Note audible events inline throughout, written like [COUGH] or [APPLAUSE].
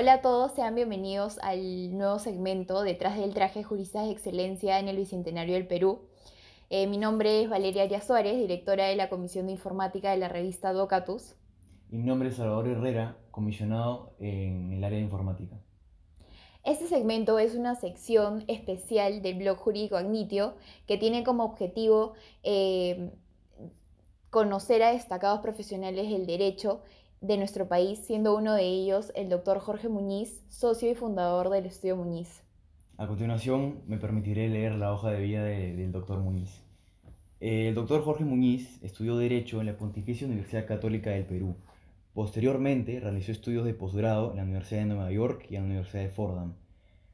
Hola a todos, sean bienvenidos al nuevo segmento Detrás del traje Juristas de Excelencia en el Bicentenario del Perú. Eh, mi nombre es Valeria Arias Suárez, directora de la Comisión de Informática de la revista Docatus. Y mi nombre es Salvador Herrera, comisionado en el área de informática. Este segmento es una sección especial del blog jurídico Agnitio que tiene como objetivo eh, conocer a destacados profesionales del derecho de nuestro país, siendo uno de ellos el doctor Jorge Muñiz, socio y fundador del Estudio Muñiz. A continuación, me permitiré leer la hoja de vida del doctor Muñiz. El doctor Jorge Muñiz estudió Derecho en la Pontificia Universidad Católica del Perú. Posteriormente, realizó estudios de posgrado en la Universidad de Nueva York y en la Universidad de Fordham.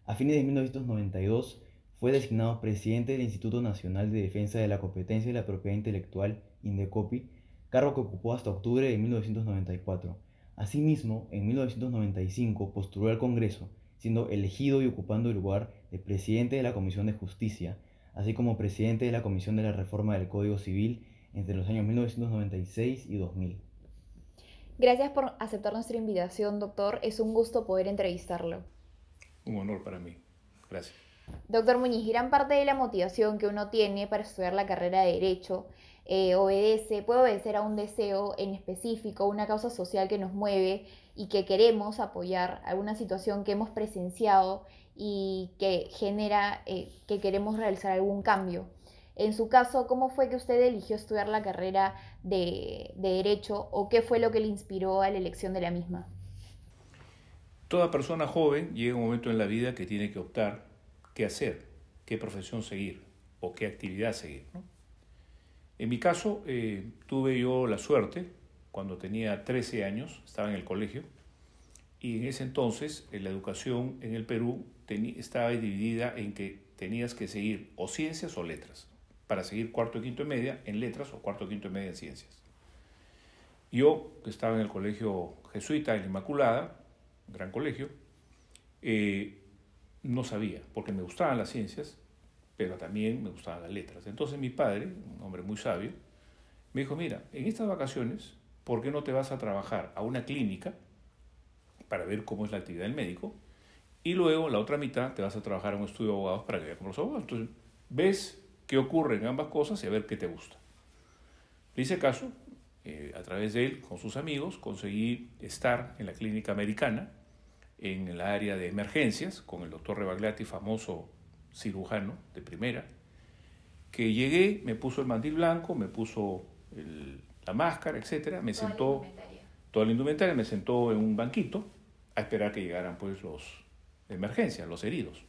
A fines de 1992, fue designado presidente del Instituto Nacional de Defensa de la Competencia y la Propiedad Intelectual, INDECOPI, cargo que ocupó hasta octubre de 1994. Asimismo, en 1995 postuló al Congreso, siendo elegido y ocupando el lugar de presidente de la Comisión de Justicia, así como presidente de la Comisión de la Reforma del Código Civil entre los años 1996 y 2000. Gracias por aceptar nuestra invitación, doctor. Es un gusto poder entrevistarlo. Un honor para mí. Gracias. Doctor Muñiz, gran parte de la motivación que uno tiene para estudiar la carrera de Derecho eh, obedece, puede obedecer a un deseo en específico, una causa social que nos mueve y que queremos apoyar, alguna situación que hemos presenciado y que genera eh, que queremos realizar algún cambio. En su caso, ¿cómo fue que usted eligió estudiar la carrera de, de Derecho o qué fue lo que le inspiró a la elección de la misma? Toda persona joven llega un momento en la vida que tiene que optar qué hacer, qué profesión seguir o qué actividad seguir. En mi caso, eh, tuve yo la suerte, cuando tenía 13 años, estaba en el colegio, y en ese entonces la educación en el Perú estaba dividida en que tenías que seguir o ciencias o letras, para seguir cuarto, quinto y media en letras o cuarto, quinto y media en ciencias. Yo, que estaba en el colegio jesuita, en la Inmaculada, gran colegio, eh, no sabía, porque me gustaban las ciencias, pero también me gustaban las letras. Entonces mi padre, un hombre muy sabio, me dijo, mira, en estas vacaciones, ¿por qué no te vas a trabajar a una clínica para ver cómo es la actividad del médico? Y luego la otra mitad te vas a trabajar a un estudio de abogados para que veas cómo los abogados. Entonces ves qué ocurre en ambas cosas y a ver qué te gusta. Le hice caso, eh, a través de él, con sus amigos, conseguí estar en la clínica americana, en el área de emergencias, con el doctor Rebagliati, famoso cirujano de primera, que llegué, me puso el mandil blanco, me puso la máscara, etcétera, me sentó toda la indumentaria, me sentó en un banquito a esperar que llegaran pues los de emergencia, los heridos.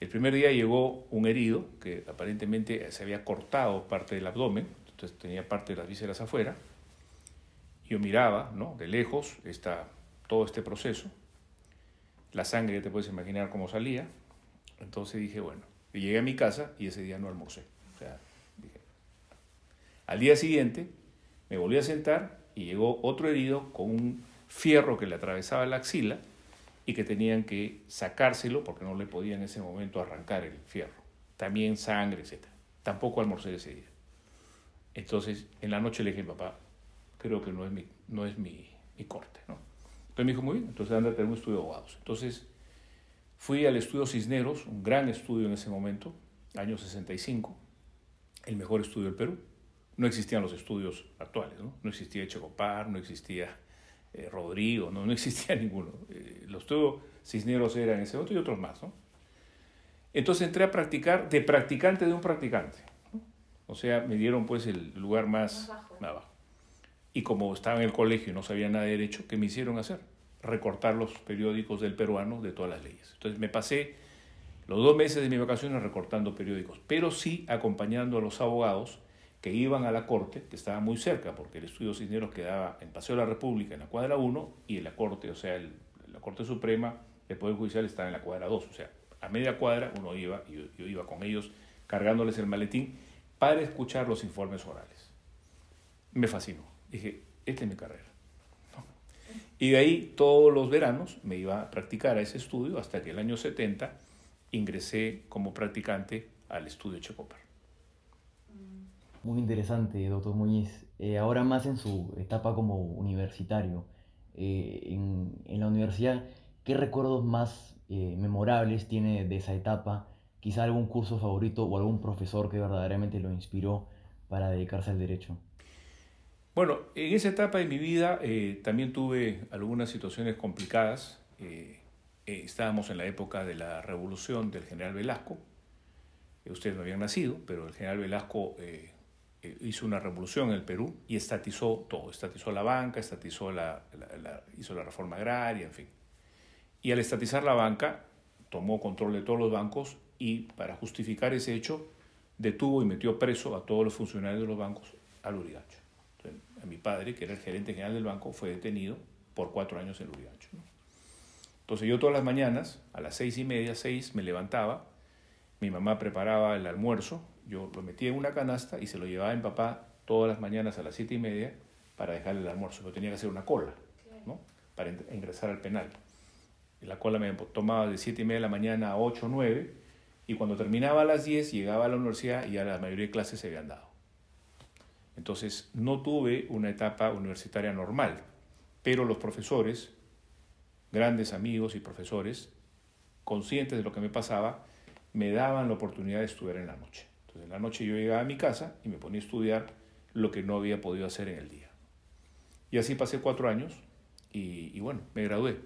El primer día llegó un herido que aparentemente se había cortado parte del abdomen, entonces tenía parte de las vísceras afuera. Yo miraba, ¿no? De lejos, esta, todo este proceso. La sangre, te puedes imaginar cómo salía. Entonces dije, bueno, llegué a mi casa y ese día no almorcé. O sea, dije. Al día siguiente me volví a sentar y llegó otro herido con un fierro que le atravesaba la axila y que tenían que sacárselo porque no le podían en ese momento arrancar el fierro. También sangre, etc. Tampoco almorcé ese día. Entonces, en la noche le dije, papá, creo que no es mi, no es mi, mi corte. ¿no? Entonces me dijo, muy bien, entonces anda a tener un estudio de abogados. Entonces Fui al estudio Cisneros, un gran estudio en ese momento, año 65, el mejor estudio del Perú. No existían los estudios actuales, no, no existía Checopar, no existía eh, Rodrigo, no, no existía [LAUGHS] ninguno. Eh, los estudios Cisneros eran ese otro y otros más. ¿no? Entonces entré a practicar de practicante de un practicante. O sea, me dieron pues el lugar más, más bajo. Y como estaba en el colegio y no sabía nada de derecho, ¿qué me hicieron hacer? Recortar los periódicos del peruano de todas las leyes. Entonces me pasé los dos meses de mi vacaciones recortando periódicos, pero sí acompañando a los abogados que iban a la corte, que estaba muy cerca, porque el estudio Cisneros quedaba en Paseo de la República, en la cuadra 1, y en la corte, o sea, la Corte Suprema, el Poder Judicial estaba en la cuadra 2, o sea, a media cuadra uno iba, y yo iba con ellos cargándoles el maletín para escuchar los informes orales. Me fascinó. Dije, esta es mi carrera. Y de ahí todos los veranos me iba a practicar a ese estudio hasta que el año 70 ingresé como practicante al estudio Checopar. Muy interesante, doctor Muñiz. Eh, ahora más en su etapa como universitario, eh, en, en, la universidad, ¿qué recuerdos más eh, memorables tiene de esa etapa? Quizá algún curso favorito o algún profesor que verdaderamente lo inspiró para dedicarse al derecho. Bueno, en esa etapa de mi vida eh, también tuve algunas situaciones complicadas. estábamos en la época de la revolución del general Velasco. ustedes no habían nacido, pero el general Velasco eh, hizo una revolución en el Perú y estatizó todo, estatizó la banca, estatizó la, hizo la reforma agraria, en fin. Y al estatizar la banca, tomó control de todos los bancos y para justificar ese hecho, detuvo y metió preso a todos los funcionarios de los bancos al Urigancho. Mi padre, que era el gerente general del banco, fue detenido por cuatro años en Urigancho. Entonces yo todas las mañanas, a las seis y media, seis, me levantaba, mi mamá preparaba el almuerzo, yo lo metía en una canasta y se lo llevaba a mi papá todas las mañanas a las siete y media para dejarle el almuerzo. Yo tenía que hacer una cola, ¿no? Para ingresar al penal. La cola me tomaba de siete y media de la mañana a ocho o nueve y cuando terminaba a las diez llegaba a la universidad y ya la mayoría de clases se habían dado. Entonces no tuve una etapa universitaria normal, pero los profesores, grandes amigos y profesores, conscientes de lo que me pasaba, me daban la oportunidad de estudiar en la noche. Entonces en la noche yo llegaba a mi casa y me ponía a estudiar lo que no había podido hacer en el día. Y así pasé cuatro años y, bueno, me gradué.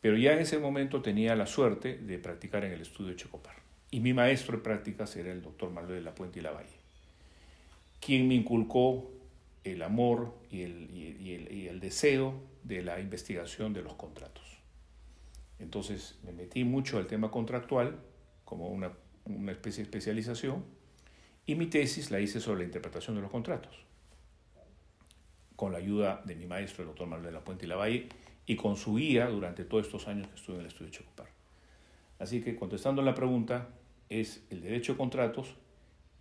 Pero ya en ese momento tenía la suerte de practicar en el estudio Checopar. Y mi maestro de prácticas era el doctor Manuel de la Puente y la quien me inculcó el amor y el, y el deseo de la investigación de los contratos. Entonces me metí mucho al tema contractual como una una especie de especialización, y mi tesis la hice sobre la interpretación de los contratos, con la ayuda de mi maestro, el doctor Manuel de la Puente y Lavalle, y con su guía durante todos estos años que estuve en el estudio Chocopar. Así que contestando la pregunta, es el derecho de contratos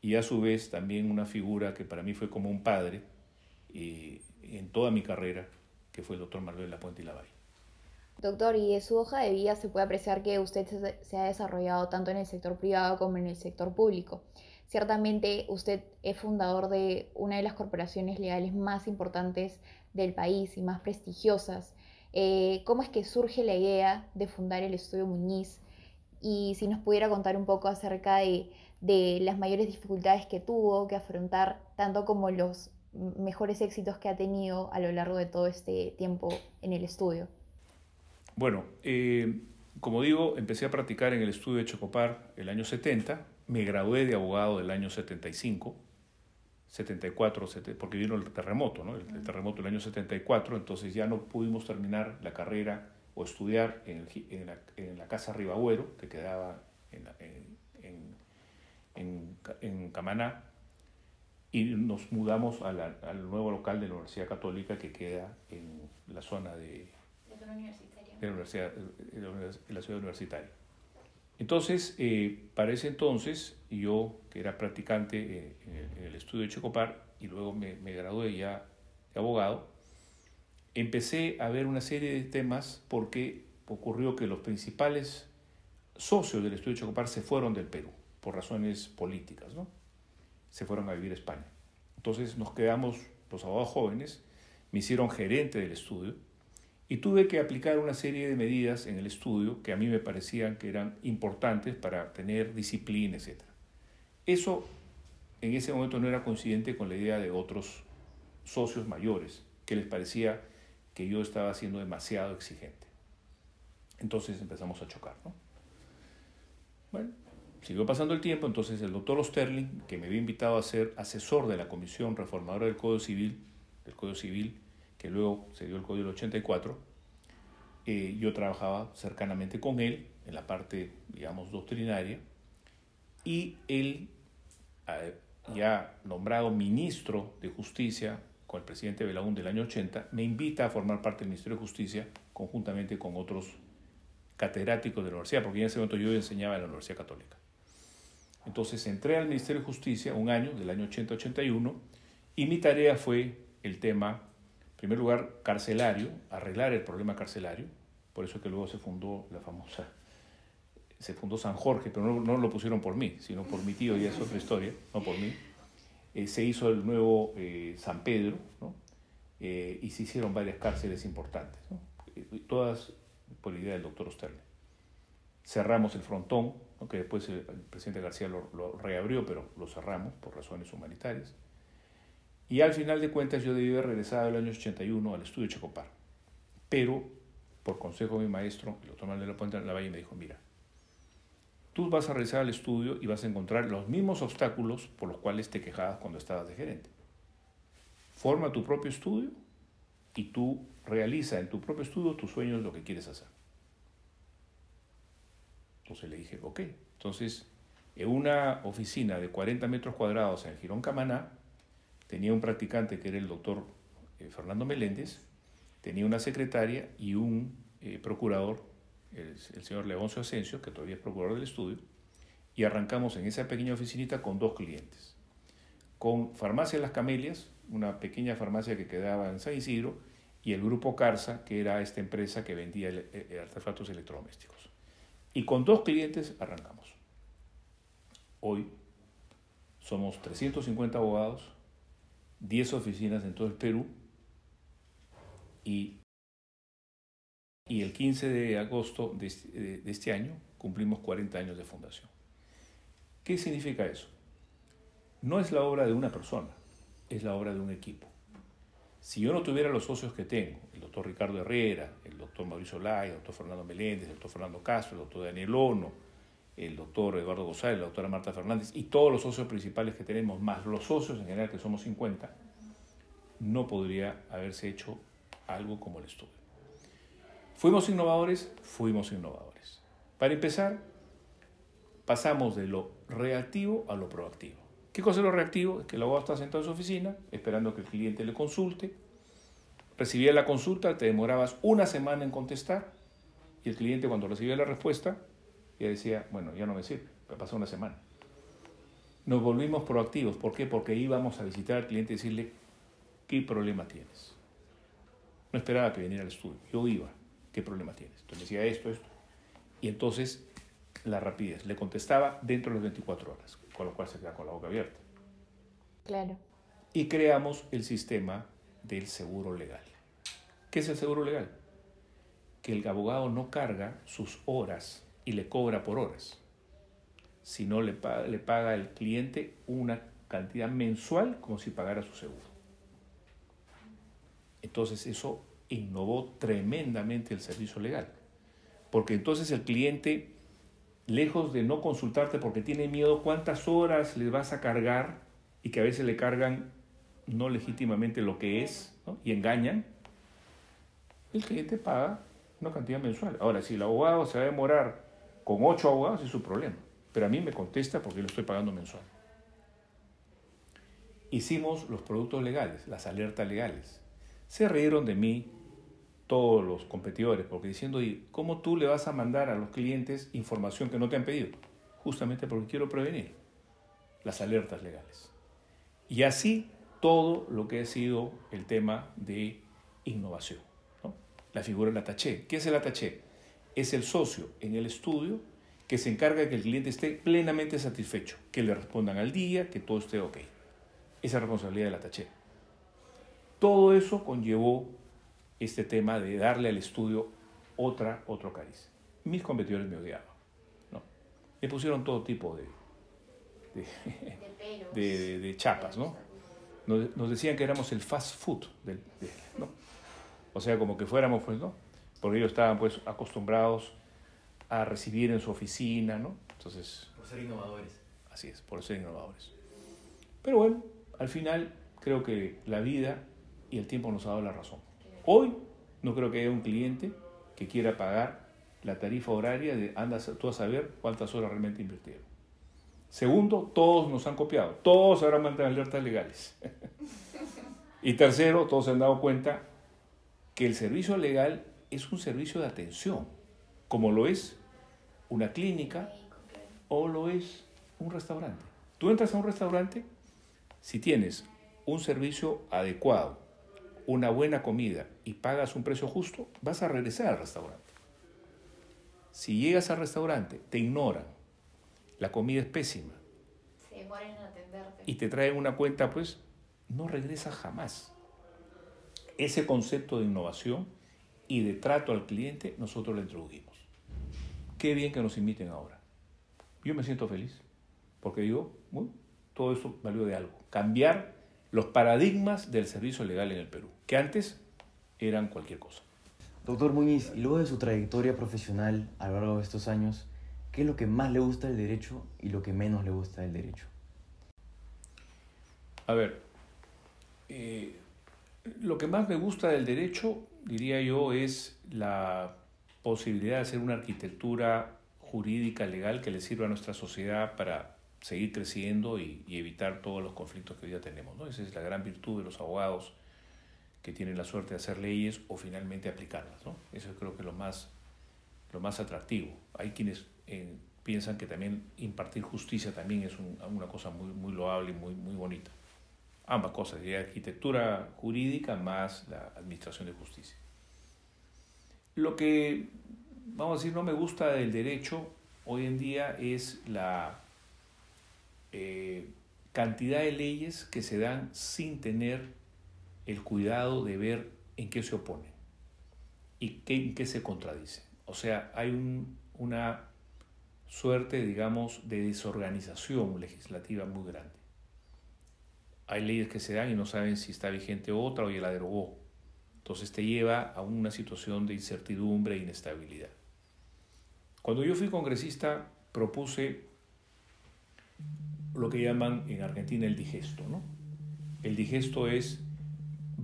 y a su vez también una figura que para mí fue como un padre eh, en toda mi carrera, que fue el doctor Manuel de la Puente y Lavalle. Doctor, y de su hoja de vida se puede apreciar que usted se ha desarrollado tanto en el sector privado como en el sector público. Ciertamente usted es fundador de una de las corporaciones legales más importantes del país y más prestigiosas. Eh, ¿Cómo es que surge la idea de fundar el Estudio Muñiz? Y si nos pudiera contar un poco acerca de, de las mayores dificultades que tuvo que afrontar, tanto como los mejores éxitos que ha tenido a lo largo de todo este tiempo en el estudio. Bueno, eh, como digo, empecé a practicar en el estudio de Chocopar el año 70, me gradué de abogado del año 75, 74, porque vino el terremoto, ¿no? el, terremoto del año 74, entonces ya no pudimos terminar la carrera o estudiar en, la, Casa Ribagüero, que quedaba en, en, Camaná, y nos mudamos al nuevo local de la Universidad Católica que queda en la zona de en la, universidad, en la ciudad universitaria. Entonces, eh, para ese entonces, yo, que era practicante eh, en, el, estudio de Chocopar y luego me, me, gradué ya de abogado, empecé a ver una serie de temas porque ocurrió que los principales socios del estudio de Chocopar se fueron del Perú por razones políticas, ¿no? Se fueron a vivir a España. Entonces nos quedamos los abogados jóvenes, me hicieron gerente del estudio y tuve que aplicar una serie de medidas en el estudio que a mí me parecían que eran importantes para tener disciplina, etc. Eso en ese momento no era coincidente con la idea de otros socios mayores, que les parecía que yo estaba siendo demasiado exigente. Entonces empezamos a chocar. ¿no? Bueno, siguió pasando el tiempo, entonces el doctor Osterling, que me había invitado a ser asesor de la Comisión Reformadora del Código Civil, del Código Civil, que luego se dio el Código del 84, eh, yo trabajaba cercanamente con él en la parte, digamos, doctrinaria, y él, eh, ya nombrado ministro de Justicia con el presidente Belaún del año 80, me invita a formar parte del Ministerio de Justicia conjuntamente con otros catedráticos de la universidad, porque en ese momento yo enseñaba en la Universidad Católica. Entonces entré al Ministerio de Justicia un año, del año 80-81, y mi tarea fue el tema en primer lugar, carcelario, arreglar el problema carcelario, por eso es que luego se fundó la famosa, se fundó San Jorge, pero no, lo pusieron por mí, sino por mi tío, y es otra historia, no por mí. Eh, se hizo el nuevo eh, San Pedro, eh, y se hicieron varias cárceles importantes, todas por idea del doctor Osterle. Cerramos el frontón, que después el, presidente García lo, reabrió, pero lo cerramos por razones humanitarias. Y al final de cuentas yo debí haber regresado el año 81 al estudio Checopar. Pero, por consejo de mi maestro, el doctor Manuel de la Valle me dijo, mira, tú vas a regresar al estudio y vas a encontrar los mismos obstáculos por los cuales te quejabas cuando estabas de gerente. Forma tu propio estudio y tú realiza en tu propio estudio tus sueños lo que quieres hacer. Entonces le dije, ok. Entonces, en una oficina de 40 metros cuadrados en Girón Camaná, tenía un practicante que era el doctor eh, Fernando Meléndez, tenía una secretaria y un eh, procurador, el, señor Leoncio Asensio, que todavía es procurador del estudio, y arrancamos en esa pequeña oficinita con dos clientes. Con Farmacia Las Camelias, una pequeña farmacia que quedaba en San Isidro, y el grupo Carsa, que era esta empresa que vendía el, artefactos electrodomésticos. Y con dos clientes arrancamos. Hoy somos 350 abogados, 10 oficinas en todo el Perú y, y el 15 de agosto de este, de este año cumplimos 40 años de fundación. ¿Qué significa eso? No es la obra de una persona, es la obra de un equipo. Si yo no tuviera los socios que tengo, el doctor Ricardo Herrera, el doctor Mauricio Lai, el doctor Fernando Meléndez, el doctor Fernando Castro, el doctor Daniel Ono, el doctor Eduardo González, la doctora Marta Fernández y todos los socios principales que tenemos, más los socios en general, que somos 50, no podría haberse hecho algo como el estudio. ¿Fuimos innovadores? Fuimos innovadores. Para empezar, pasamos de lo reactivo a lo proactivo. ¿Qué cosa es lo reactivo? Es que el abogado está sentado en su oficina esperando que el cliente le consulte. Recibía la consulta, te demorabas una semana en contestar y el cliente cuando recibía la respuesta ya decía, bueno, ya no me sirve, pasó una semana. Nos volvimos proactivos. ¿Por qué? Porque íbamos a visitar al cliente y decirle, ¿qué problema tienes? No esperaba que viniera al estudio, yo iba, ¿qué problema tienes? Entonces decía esto, esto. Y entonces la rapidez, le contestaba dentro de las 24 horas con lo cual se queda con la boca abierta. Claro. Y creamos el sistema del seguro legal. ¿Qué es el seguro legal? Que el abogado no carga sus horas y le cobra por horas, sino le paga, le paga al cliente una cantidad mensual como si pagara su seguro. Entonces eso innovó tremendamente el servicio legal, porque entonces el cliente lejos de no consultarte porque tiene miedo cuántas horas le vas a cargar y que a veces le cargan no legítimamente lo que es y engañan, el cliente paga una cantidad mensual. Ahora, si el abogado se va a demorar con ocho abogados, es su problema. Pero a mí me contesta porque lo estoy pagando mensual. Hicimos los productos legales, las alertas legales. Se rieron de mí todos los competidores, porque diciendo, ¿y cómo tú le vas a mandar a los clientes información que no te han pedido? Justamente porque quiero prevenir las alertas legales. Y así todo lo que ha sido el tema de innovación. ¿no? La figura del ataché. ¿Qué es el ataché? Es el socio en el estudio que se encarga de que el cliente esté plenamente satisfecho, que le respondan al día, que todo esté ok. Esa responsabilidad del ataché. Todo eso conllevó este tema de darle al estudio otra, otro cariz. Mis competidores me odiaban. ¿no? Me pusieron todo tipo de, de, de, de chapas, ¿no? Nos, nos, decían que éramos el fast food, del, ¿no? O sea, como que fuéramos, pues, ¿no? Porque ellos estaban, pues, acostumbrados a recibir en su oficina, ¿no? Entonces... Por ser innovadores. Así es, por ser innovadores. Pero bueno, al final creo que la vida y el tiempo nos ha dado la razón. Hoy no creo que haya un cliente que quiera pagar la tarifa horaria de anda tú a saber cuántas horas realmente invirtieron. Segundo, todos nos han copiado, todos ahora mandan alertas legales. [LAUGHS] y tercero, todos se han dado cuenta que el servicio legal es un servicio de atención, como lo es una clínica o lo es un restaurante. Tú entras a un restaurante, si tienes un servicio adecuado, una buena comida y pagas un precio justo, vas a regresar al restaurante. Si llegas al restaurante, te ignoran, la comida es pésima y te traen una cuenta, pues no regresas jamás. Ese concepto de innovación y de trato al cliente nosotros lo introdujimos. Qué bien que nos inviten ahora. Yo me siento feliz porque digo, todo eso valió de algo. Cambiar los paradigmas del servicio legal en el Perú, que antes eran cualquier cosa. Doctor Muñiz, y luego de su trayectoria profesional a lo largo de estos años, ¿qué es lo que más le gusta del derecho y lo que menos le gusta del derecho? A ver, eh, lo que más me gusta del derecho, diría yo, es la posibilidad de hacer una arquitectura jurídica, legal, que le sirva a nuestra sociedad para seguir creciendo y, evitar todos los conflictos que hoy día tenemos. ¿no? Esa es la gran virtud de los abogados que tienen la suerte de hacer leyes o finalmente aplicarlas. ¿no? Eso creo que es lo más, lo más atractivo. Hay quienes eh, piensan que también impartir justicia también es una cosa muy, muy loable y muy, muy bonita ambas cosas, la arquitectura jurídica más la administración de justicia. Lo que, vamos a decir, no me gusta del derecho hoy en día es la eh, cantidad de leyes que se dan sin tener el cuidado de ver en qué se oponen y en qué se contradicen. O sea, hay una suerte, digamos, de desorganización legislativa muy grande hay leyes que se dan y no saben si está vigente otra o ya la derogó. Entonces te lleva a una situación de incertidumbre e inestabilidad. Cuando yo fui congresista propuse lo que llaman en Argentina el digesto. ¿no? El digesto es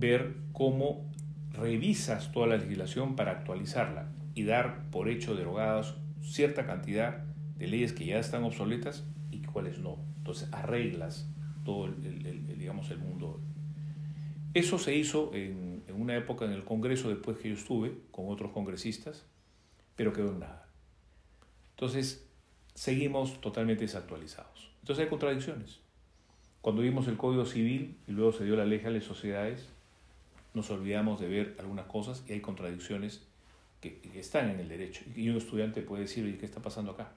ver cómo revisas toda la legislación para actualizarla y dar por hecho derogadas cierta cantidad de leyes que ya están obsoletas y cuáles no. Entonces arreglas todo el, digamos, el mundo. Eso se hizo en, una época en el Congreso después que yo estuve con otros congresistas, pero quedó en nada. Entonces, seguimos totalmente desactualizados. Entonces hay contradicciones. Cuando vimos el Código Civil y luego se dio la ley a las sociedades, nos olvidamos de ver algunas cosas y hay contradicciones que, están en el derecho. Y un estudiante puede decir, ¿qué está pasando acá?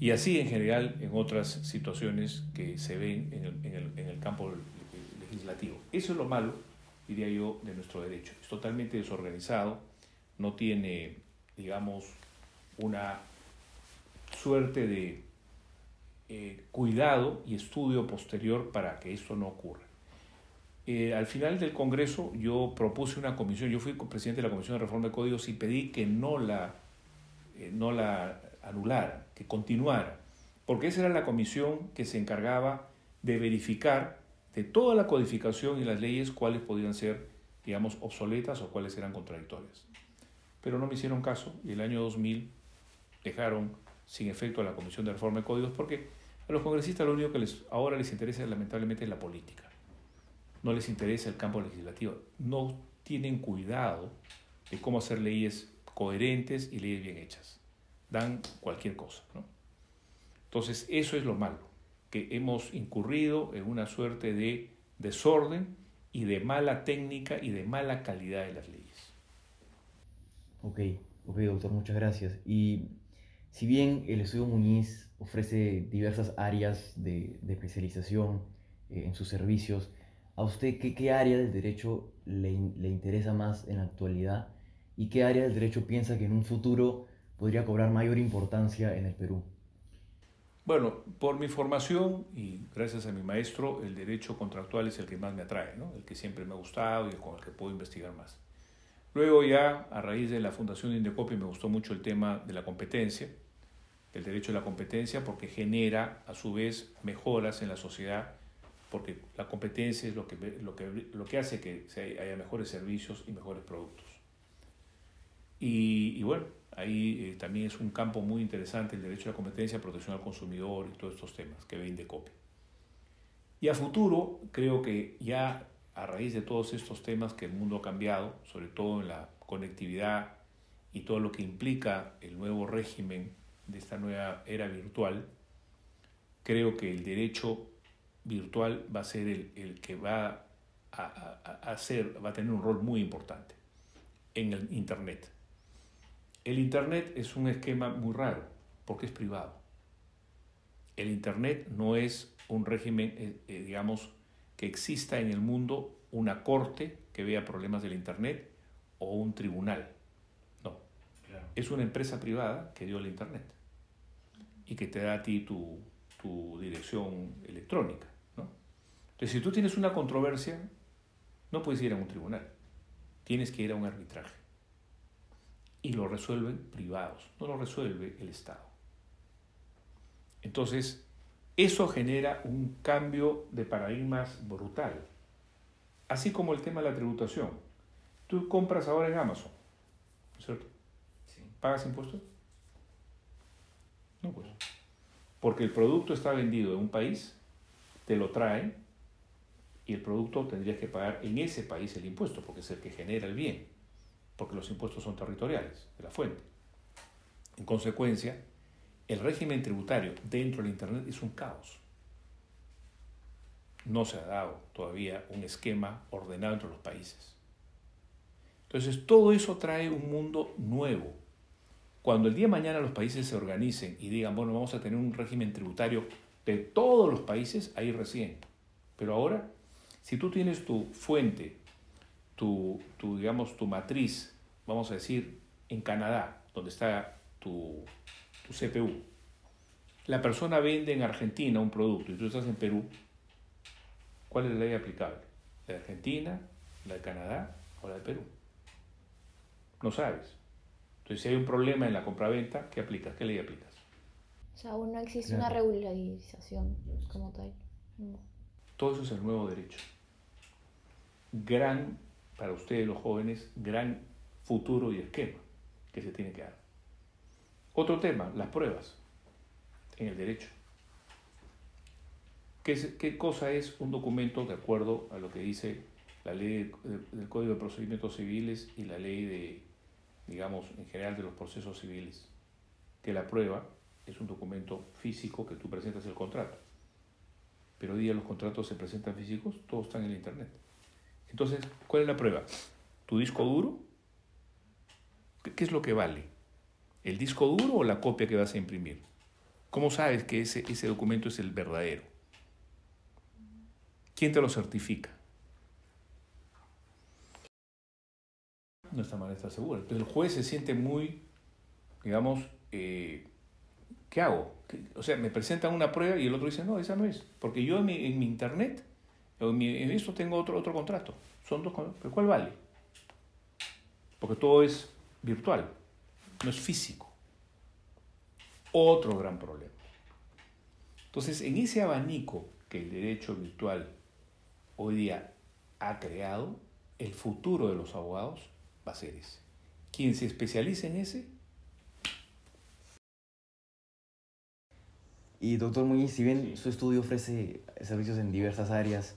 Y así en general en otras situaciones que se ven en el, en el, en el campo legislativo. Eso es lo malo, diría yo, de nuestro derecho. Es totalmente desorganizado, no tiene, digamos, una suerte de eh, cuidado y estudio posterior para que esto no ocurra. Eh, al final del Congreso yo propuse una comisión, yo fui presidente de la Comisión de Reforma de Códigos y pedí que no la, eh, no la anulara, que continuara, porque esa era la comisión que se encargaba de verificar de toda la codificación y las leyes cuáles podían ser, digamos, obsoletas o cuáles eran contradictorias. Pero no me hicieron caso y el año 2000 dejaron sin efecto a la Comisión de Reforma de Códigos porque a los congresistas lo único que les, ahora les interesa lamentablemente es la política. No les interesa el campo legislativo. No tienen cuidado de cómo hacer leyes coherentes y leyes bien hechas dan cualquier cosa. ¿no? Entonces, eso es lo malo, que hemos incurrido en una suerte de desorden y de mala técnica y de mala calidad de las leyes. Ok, ok, doctor, muchas gracias. Y si bien el estudio Muñiz ofrece diversas áreas de, especialización eh, en sus servicios, ¿a usted qué, qué área del derecho le, le interesa más en la actualidad? ¿Y qué área del derecho piensa que en un futuro podría cobrar mayor importancia en el Perú? Bueno, por mi formación y gracias a mi maestro, el derecho contractual es el que más me atrae, ¿no? el que siempre me ha gustado y con el que puedo investigar más. Luego ya, a raíz de la fundación de Indecopi, me gustó mucho el tema de la competencia, del derecho a la competencia, porque genera a su vez mejoras en la sociedad, porque la competencia es lo que, lo que, lo que hace que haya mejores servicios y mejores productos. Y, y bueno, Ahí eh, también es un campo muy interesante el derecho a la competencia, protección al consumidor y todos estos temas que ven de copia. Y a futuro, creo que ya a raíz de todos estos temas que el mundo ha cambiado, sobre todo en la conectividad y todo lo que implica el nuevo régimen de esta nueva era virtual, creo que el derecho virtual va a ser el, el que va a, a, a, hacer, va a tener un rol muy importante en el Internet. El Internet es un esquema muy raro porque es privado. El Internet no es un régimen, eh, eh, digamos, que exista en el mundo una corte que vea problemas del Internet o un tribunal. No. Es una empresa privada que dio el Internet y que te da a ti tu, tu dirección electrónica. Entonces, si tú tienes una controversia, no puedes ir a un tribunal, tienes que ir a un arbitraje. Y lo resuelven privados, no lo resuelve el Estado. Entonces, eso genera un cambio de paradigmas brutal. Así como el tema de la tributación. Tú compras ahora en Amazon, ¿no es cierto? ¿Pagas impuestos? No, pues. Porque el producto está vendido en un país, te lo traen y el producto tendrías que pagar en ese país el impuesto, porque es el que genera el bien, porque los impuestos son territoriales, de la fuente. En consecuencia, el régimen tributario dentro del Internet es un caos. No se ha dado todavía un esquema ordenado entre los países. Entonces, todo eso trae un mundo nuevo. Cuando el día mañana los países se organicen y digan, bueno, vamos a tener un régimen tributario de todos los países, ahí recién. Pero ahora, si tú tienes tu fuente, tu, tu digamos, tu matriz, vamos a decir, en Canadá, donde está tu, CPU. La persona vende en Argentina un producto y tú estás en Perú. ¿Cuál es la ley aplicable? ¿La de Argentina, la de Canadá o la de Perú? No sabes. Entonces, si hay un problema en la compraventa, ¿qué aplicas? ¿Qué ley aplicas? O sea, aún no existe una regularización como tal. Todo eso es el nuevo derecho. Gran, para ustedes los jóvenes, gran futuro y esquema que se tiene que dar. Otro tema, las pruebas en el derecho. ¿Qué, cosa es un documento de acuerdo a lo que dice la ley del Código de Procedimientos Civiles y la ley de, digamos, en general de los procesos civiles? Que la prueba es un documento físico que tú presentas el contrato. Pero hoy día los contratos se presentan físicos, todos están en el Internet. Entonces, ¿cuál es la prueba? ¿Tu disco duro? ¿Qué es lo que vale? ¿El disco duro o la copia que vas a imprimir? ¿Cómo sabes que ese, ese documento es el verdadero? ¿Quién te lo certifica? No está mal estar seguro. Entonces el juez se siente muy, digamos, eh, ¿qué hago? O sea, me presentan una prueba y el otro dice, no, esa no es. Porque yo en mi, internet, en, mi, en esto tengo otro, otro contrato. Son dos contratos. ¿Pero cuál vale? Porque todo es virtual no es físico. Otro gran problema. Entonces, en ese abanico que el derecho virtual hoy día ha creado, el futuro de los abogados va a ser ese. Quien se especialice en ese. Y doctor Muñiz, si bien su estudio ofrece servicios en diversas áreas,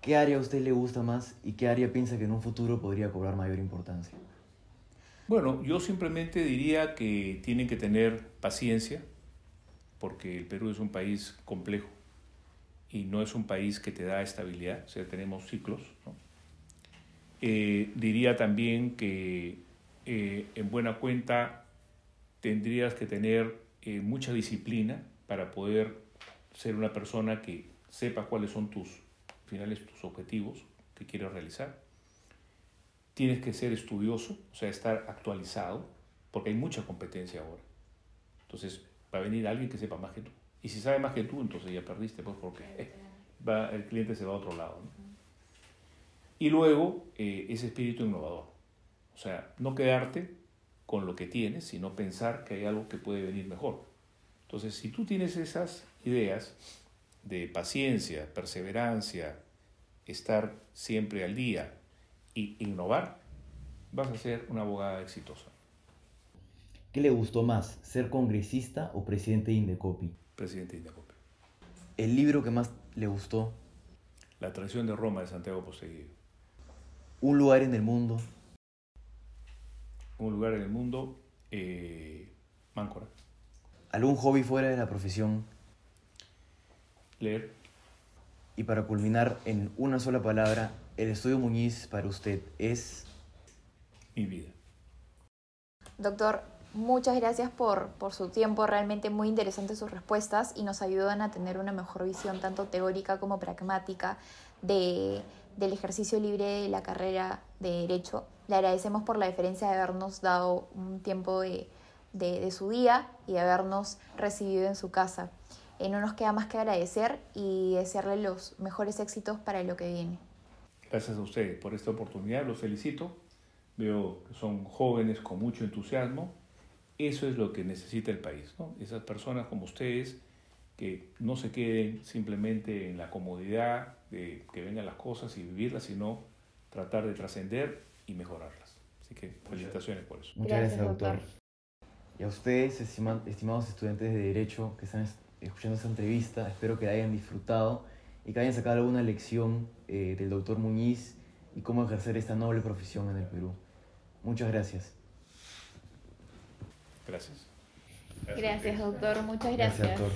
¿qué área a usted le gusta más y qué área piensa que en un futuro podría cobrar mayor importancia? Bueno, yo simplemente diría que tienen que tener paciencia, porque el Perú es un país complejo y no es un país que te da estabilidad, o sea, tenemos ciclos. Eh, diría también que eh, en buena cuenta tendrías que tener eh, mucha disciplina para poder ser una persona que sepa cuáles son tus finales, tus objetivos que quieres realizar tienes que ser estudioso, o sea, estar actualizado, porque hay mucha competencia ahora. Entonces, va a venir alguien que sepa más que tú. Y si sabe más que tú, entonces ya perdiste, pues porque [LAUGHS] va, el cliente se va a otro lado. Y luego, eh, ese espíritu innovador. O sea, no quedarte con lo que tienes, sino pensar que hay algo que puede venir mejor. Entonces, si tú tienes esas ideas de paciencia, perseverancia, estar siempre al día, y innovar, vas a ser una abogada exitosa. ¿Qué le gustó más, ser congresista o presidente de Indecopi? Presidente de Indecopi. ¿El libro que más le gustó? La traición de Roma de Santiago Poseguido. ¿Un lugar en el mundo? Un lugar en el mundo, eh, Máncora. ¿Algún hobby fuera de la profesión? Leer. Y para culminar en una sola palabra, el estudio Muñiz para usted es... Mi vida. Doctor, muchas gracias por, por su tiempo, realmente muy interesantes sus respuestas y nos ayudan a tener una mejor visión tanto teórica como pragmática de, del ejercicio libre de la carrera de Derecho. Le agradecemos por la deferencia de habernos dado un tiempo de, de, de su día y de habernos recibido en su casa. Eh, no nos queda más que agradecer y desearle los mejores éxitos para lo que viene. Gracias a ustedes por esta oportunidad, los felicito. Veo que son jóvenes con mucho entusiasmo. Eso es lo que necesita el país, ¿no? Esas personas como ustedes que no se queden simplemente en la comodidad de que vengan las cosas y vivirlas, sino tratar de trascender y mejorarlas. Así que felicitaciones por eso. Muchas gracias, Gracias, doctor. Y a ustedes, estima- estimados estudiantes de Derecho que están es- escuchando esta entrevista, espero que la hayan disfrutado y que hayan sacado alguna lección eh, del doctor Muñiz y cómo ejercer esta noble profesión en el Perú. Muchas gracias. Gracias. Gracias, doctor. Muchas Gracias, doctor.